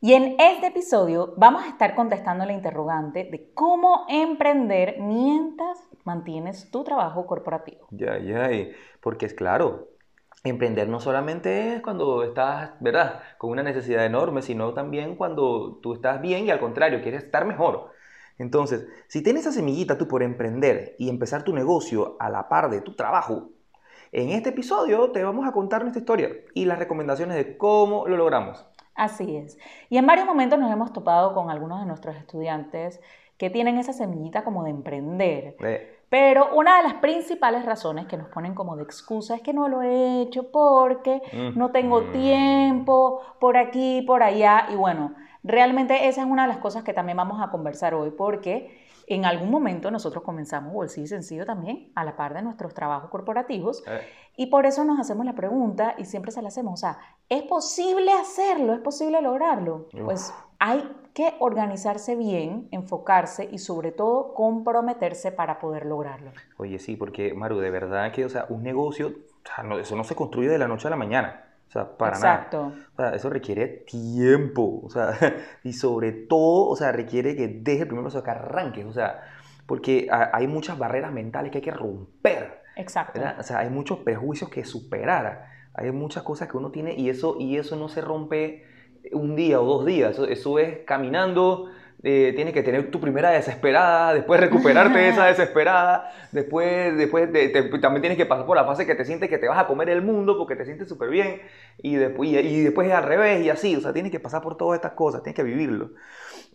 Y en este episodio vamos a estar contestando la interrogante de cómo emprender mientras mantienes tu trabajo corporativo. Ya, ya, porque es claro, emprender no solamente es cuando estás, ¿verdad?, con una necesidad enorme, sino también cuando tú estás bien y al contrario, quieres estar mejor. Entonces, si tienes esa semillita tú por emprender y empezar tu negocio a la par de tu trabajo, en este episodio te vamos a contar nuestra historia y las recomendaciones de cómo lo logramos. Así es. Y en varios momentos nos hemos topado con algunos de nuestros estudiantes que tienen esa semillita como de emprender. Eh, Pero una de las principales razones que nos ponen como de excusa es que no lo he hecho porque no tengo tiempo, por aquí, por allá. Y bueno, realmente esa es una de las cosas que también vamos a conversar hoy porque en algún momento nosotros comenzamos bolsillo sencillo también a la par de nuestros trabajos corporativos eh, y por eso nos hacemos la pregunta y siempre se la hacemos, o sea, ¿es posible hacerlo? ¿Es posible lograrlo? Uf. Pues hay que organizarse bien, enfocarse y sobre todo comprometerse para poder lograrlo. Oye, sí, porque Maru, de verdad que, o sea, un negocio, o sea, no- eso no se construye de la noche a la mañana. O sea, para nada. Exacto. O sea, eso requiere tiempo, o sea, y sobre todo, o sea, requiere que deje el primer paso, que arranques, o sea, porque ha- hay muchas barreras mentales que hay que romper, Exacto. ¿verdad? O sea, hay muchos prejuicios que superar, hay muchas cosas que uno tiene y eso, y eso no se rompe un día o dos días, eso, eso es caminando, eh, tienes que tener tu primera desesperada, después recuperarte de esa desesperada, después, después de- te- también tienes que pasar por la fase que te sientes que te vas a comer el mundo porque te sientes súper bien y después, y, y después es al revés y así, o sea, tienes que pasar por todas estas cosas, tienes que vivirlo.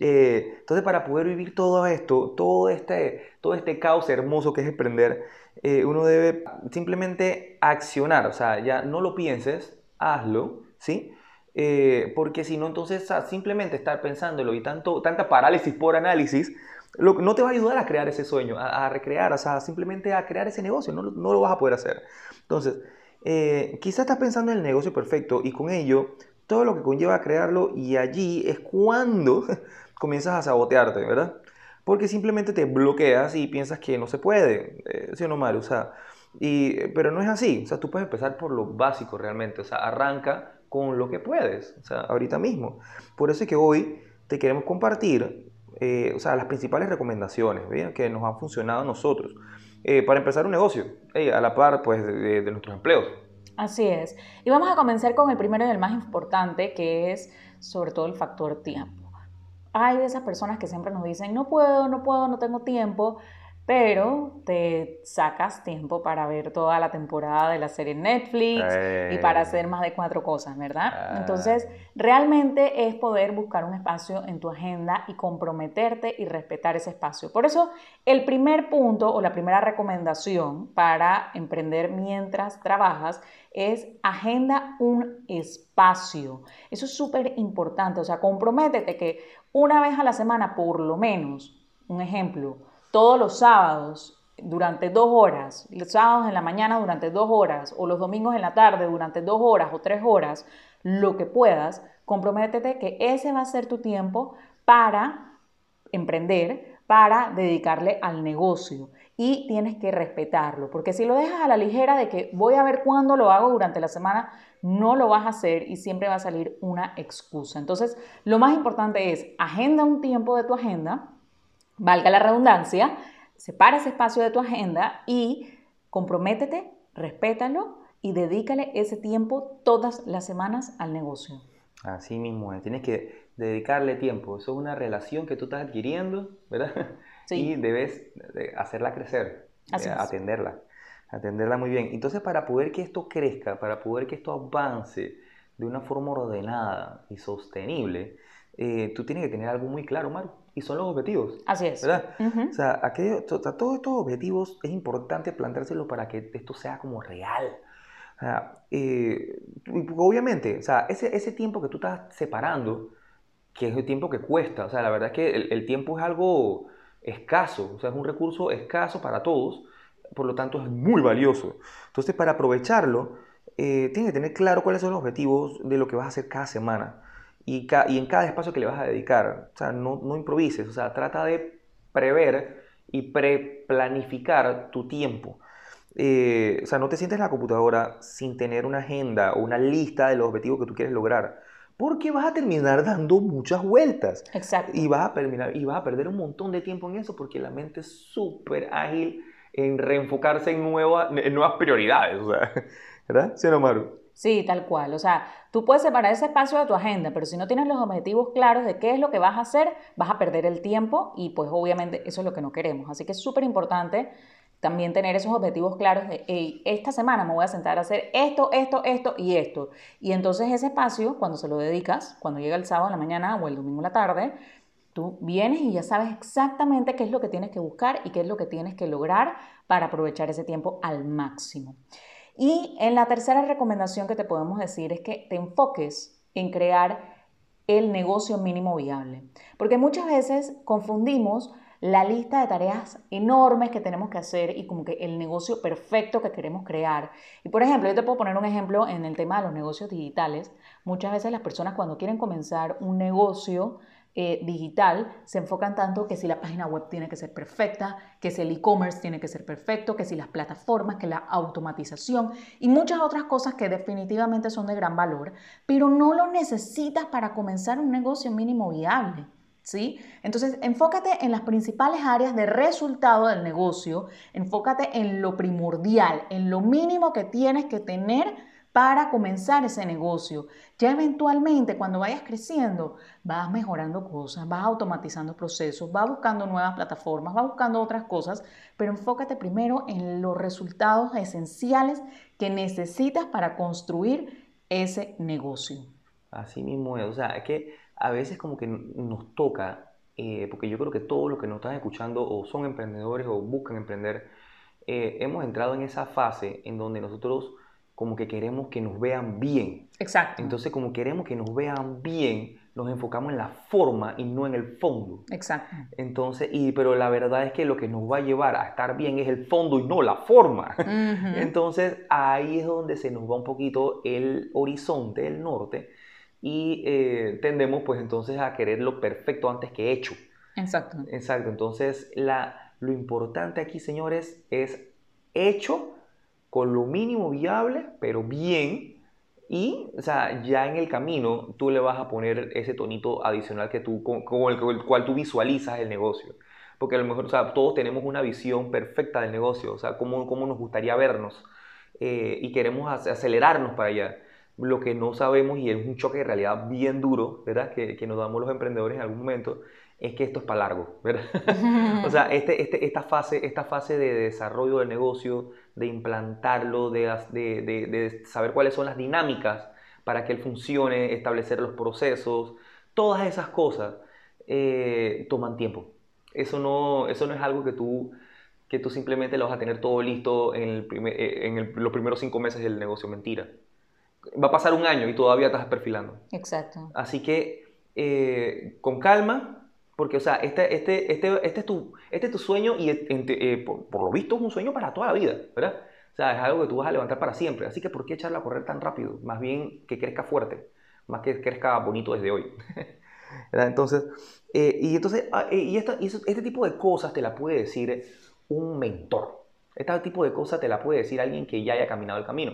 Eh, entonces, para poder vivir todo esto, todo este, todo este caos hermoso que es emprender, eh, uno debe simplemente accionar, o sea, ya no lo pienses, hazlo, ¿sí? Eh, porque si no, entonces simplemente estar pensándolo y tanto, tanta parálisis por análisis, lo- no te va a ayudar a crear ese sueño, a, a recrear, o sea, simplemente a crear ese negocio, no, no lo vas a poder hacer. Entonces, eh, quizás estás pensando en el negocio perfecto y con ello todo lo que conlleva a crearlo y allí es cuando comienzas a sabotearte, ¿verdad? Porque simplemente te bloqueas y piensas que no se puede, eh, ¿sí o no, Maru? O sea, y, pero no es así, o sea, tú puedes empezar por lo básico realmente, o sea, arranca con lo que puedes, o sea, ahorita mismo. Por eso es que hoy te queremos compartir, eh, o sea, las principales recomendaciones ¿bien? que nos han funcionado a nosotros eh, para empezar un negocio, eh, a la par, pues, de, de nuestros empleos. Así es. Y vamos a comenzar con el primero y el más importante, que es sobre todo el factor tiempo. Hay de esas personas que siempre nos dicen, no puedo, no puedo, no tengo tiempo, pero te sacas tiempo para ver toda la temporada de la serie en Netflix y para hacer más de cuatro cosas, ¿verdad? Ah. Entonces, realmente es poder buscar un espacio en tu agenda y comprometerte y respetar ese espacio. Por eso, el primer punto o la primera recomendación para emprender mientras trabajas es agenda un espacio. Eso es súper importante, o sea, comprométete que una vez a la semana, por lo menos, un ejemplo, todos los sábados durante dos horas, los sábados en la mañana durante dos horas, o los domingos en la tarde durante dos horas o tres horas, lo que puedas, comprométete que ese va a ser tu tiempo para emprender, para dedicarle al negocio. Y tienes que respetarlo, porque si lo dejas a la ligera de que voy a ver cuándo lo hago durante la semana, no lo vas a hacer y siempre va a salir una excusa. Entonces, lo más importante es agenda un tiempo de tu agenda, valga la redundancia, separa ese espacio de tu agenda y comprométete, respétalo y dedícale ese tiempo todas las semanas al negocio. Así mismo es, tienes que dedicarle tiempo. Eso es una relación que tú estás adquiriendo, ¿verdad? Sí. Y debes de hacerla crecer, Así eh, es. atenderla, atenderla muy bien. Entonces, para poder que esto crezca, para poder que esto avance de una forma ordenada y sostenible, eh, tú tienes que tener algo muy claro, Maru, y son los objetivos. Así es. ¿Verdad? Ujú. O sea, aquello- to- to- todos estos objetivos es importante planteárselos para que esto sea como real. O sea, eh, obviamente, o sea, ese, ese tiempo que tú estás separando, que es el tiempo que cuesta. O sea, la verdad es que el, tiempo es algo escaso, o sea, es un recurso escaso para todos, por lo tanto es muy valioso. Entonces, para aprovecharlo, eh, tienes que tener claro cuáles son los objetivos de lo que vas a hacer cada semana y, y en cada espacio que le vas a dedicar. O sea, no, no improvises, o sea, trata de prever y preplanificar tu tiempo. Eh, o sea, no te sientes en la computadora sin tener una agenda o una lista de los objetivos que tú quieres lograr. Porque vas a terminar dando muchas vueltas. Exacto. Y vas a, terminar, y vas a perder un montón de tiempo en eso porque la mente es súper ágil en reenfocarse en, nueva, en nuevas prioridades. O sea, ¿Verdad? ¿Sí no, Maru? Sí, tal cual. O sea, tú puedes separar ese espacio de tu agenda, pero si no tienes los objetivos claros de qué es lo que vas a hacer, vas a perder el tiempo y pues obviamente eso es lo que no queremos. Así que es súper importante también tener esos objetivos claros de, hey, esta semana me voy a sentar a hacer esto, esto, esto y esto. Y entonces ese espacio, cuando se lo dedicas, cuando llega el sábado en la mañana o el domingo en la tarde, tú vienes y ya sabes exactamente qué es lo que tienes que buscar y qué es lo que tienes que lograr para aprovechar ese tiempo al máximo. Y en la tercera recomendación que te podemos decir es que te enfoques en crear el negocio mínimo viable. Porque muchas veces confundimos la lista de tareas enormes que tenemos que hacer y como que el negocio perfecto que queremos crear. Y por ejemplo, yo te puedo poner un ejemplo en el tema de los negocios digitales. Muchas veces las personas cuando quieren comenzar un negocio eh, digital se enfocan tanto que si la página web tiene que ser perfecta, que si el e-commerce tiene que ser perfecto, que si las plataformas, que la automatización y muchas otras cosas que definitivamente son de gran valor, pero no lo necesitas para comenzar un negocio mínimo viable. ¿Sí? Entonces, enfócate en las principales áreas de resultado del negocio, enfócate en lo primordial, en lo mínimo que tienes que tener para comenzar ese negocio. Ya eventualmente, cuando vayas creciendo, vas mejorando cosas, vas automatizando procesos, vas buscando nuevas plataformas, vas buscando otras cosas, pero enfócate primero en los resultados esenciales que necesitas para construir ese negocio. Así mismo es, o sea, es que a veces como que nos toca, eh, porque yo creo que todos los que nos están escuchando o son emprendedores o buscan emprender, eh, hemos entrado en esa fase en donde nosotros como que queremos que nos vean bien. Exacto. Entonces como queremos que nos vean bien, nos enfocamos en la forma y no en el fondo. Exacto. Entonces, y, pero la verdad es que lo que nos va a llevar a estar bien es el fondo y no la forma. Entonces ahí es donde se nos va un poquito el horizonte, el norte, y eh, tendemos pues entonces a querer lo perfecto antes que hecho. Exacto. Exacto, entonces la, lo importante aquí, señores, es hecho con lo mínimo viable, pero bien. Y, o sea, ya en el camino tú le vas a poner ese tonito adicional que tú, con, el, cual tú visualizas el negocio. Porque a lo mejor, o sea, todos tenemos una visión perfecta del negocio, o sea, cómo, cómo nos gustaría vernos eh, y queremos acelerarnos para allá lo que no sabemos y es un choque de realidad bien duro, ¿verdad? Que, que nos damos los emprendedores en algún momento, es que esto es para largo, ¿verdad? o sea, este, este, esta, fase, esta fase de desarrollo del negocio, de implantarlo, de, de, de, saber cuáles son las dinámicas para que él funcione, establecer los procesos, todas esas cosas eh, toman tiempo. Eso no, eso no es algo que tú, que tú simplemente lo vas a tener todo listo en, el eh, en los primeros cinco meses del negocio. Mentira va a pasar un año y todavía estás perfilando. Exacto. Así que eh, con calma, porque, o sea, este, este, este, este, es, tu, este es tu sueño y eh, por, lo visto es un sueño para toda la vida, ¿verdad? O sea, es algo que tú vas a levantar para siempre. Así que, ¿por qué echarla a correr tan rápido? Más bien que crezca fuerte, más que crezca bonito desde hoy. ¿verdad? Entonces, eh, y entonces, ah, y, esta, y este tipo de cosas te la puede decir un mentor. Este tipo de cosas te la puede decir alguien que ya haya caminado el camino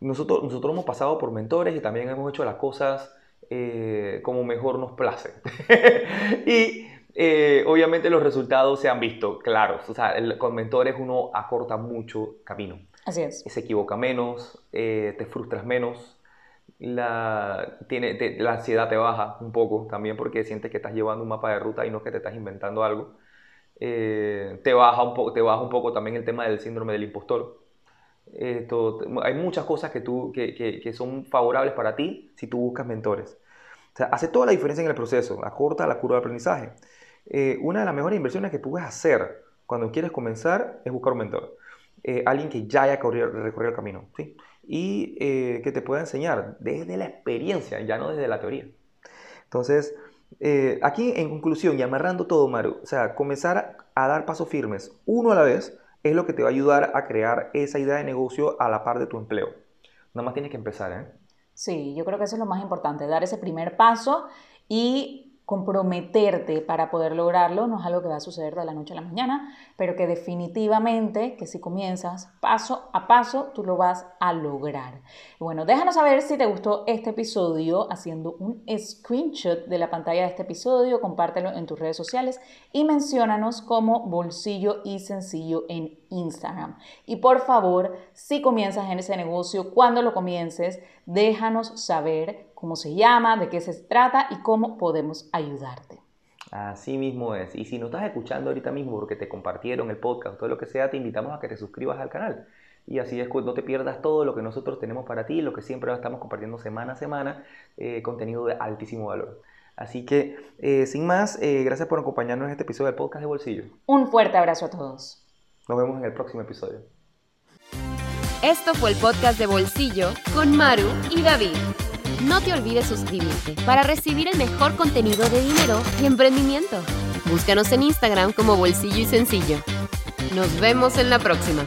nosotros, nosotros hemos pasado por mentores y también hemos hecho las cosas eh, como mejor nos place. y eh, obviamente los resultados se han visto claros. O sea, con mentores uno acorta mucho camino. Así es. Se equivoca menos, eh, te frustras menos, la, tiene, la ansiedad te baja un poco también porque sientes que estás llevando un mapa de ruta y no que te estás inventando algo. te, baja un te baja un poco también el tema del síndrome del impostor hay muchas cosas que, tú, que, que, son favorables para ti si tú buscas mentores. O sea, hace toda la diferencia en el proceso, acorta la curva de aprendizaje. Eh, una de las mejores inversiones que puedes hacer cuando quieres comenzar es buscar un mentor. Eh, alguien que ya haya recorrido el camino ¿sí? y eh, que te pueda enseñar desde la experiencia, ya no desde la teoría. Entonces, eh, aquí en conclusión y amarrando todo, Maru, o sea, comenzar a dar pasos firmes uno a la vez es lo que te va a ayudar a crear esa idea de negocio a la par de tu empleo. Nada más tienes que empezar, ¿eh? Sí, yo creo que eso es lo más importante, dar ese primer paso y comprometerte para poder lograrlo no es algo que va a suceder de la noche a la mañana, pero que definitivamente que si comienzas paso a paso, tú lo vas a lograr. Bueno, déjanos saber si te gustó este episodio haciendo un screenshot de la pantalla de este episodio, compártelo en tus redes sociales y menciónanos como bolsillo y sencillo en Instagram. Y por favor, si comienzas en ese negocio, cuando lo comiences, déjanos saber cómo se llama, de qué se trata y cómo podemos ayudarte. Así mismo es. Y si no estás escuchando ahorita mismo porque te compartieron el podcast o todo lo que sea, te invitamos a que te suscribas al canal. Y así es, no te pierdas todo lo que nosotros tenemos para ti, lo que siempre estamos compartiendo semana a semana, eh, contenido de altísimo valor. Así que, eh, sin más, eh, gracias por acompañarnos en este episodio del podcast de Bolsillo. Un fuerte abrazo a todos. Nos vemos en el próximo episodio. Esto fue el podcast de Bolsillo con Maru y David. No te olvides suscribirte para recibir el mejor contenido de dinero y emprendimiento. Búscanos en Instagram como Bolsillo y Sencillo. Nos vemos en la próxima.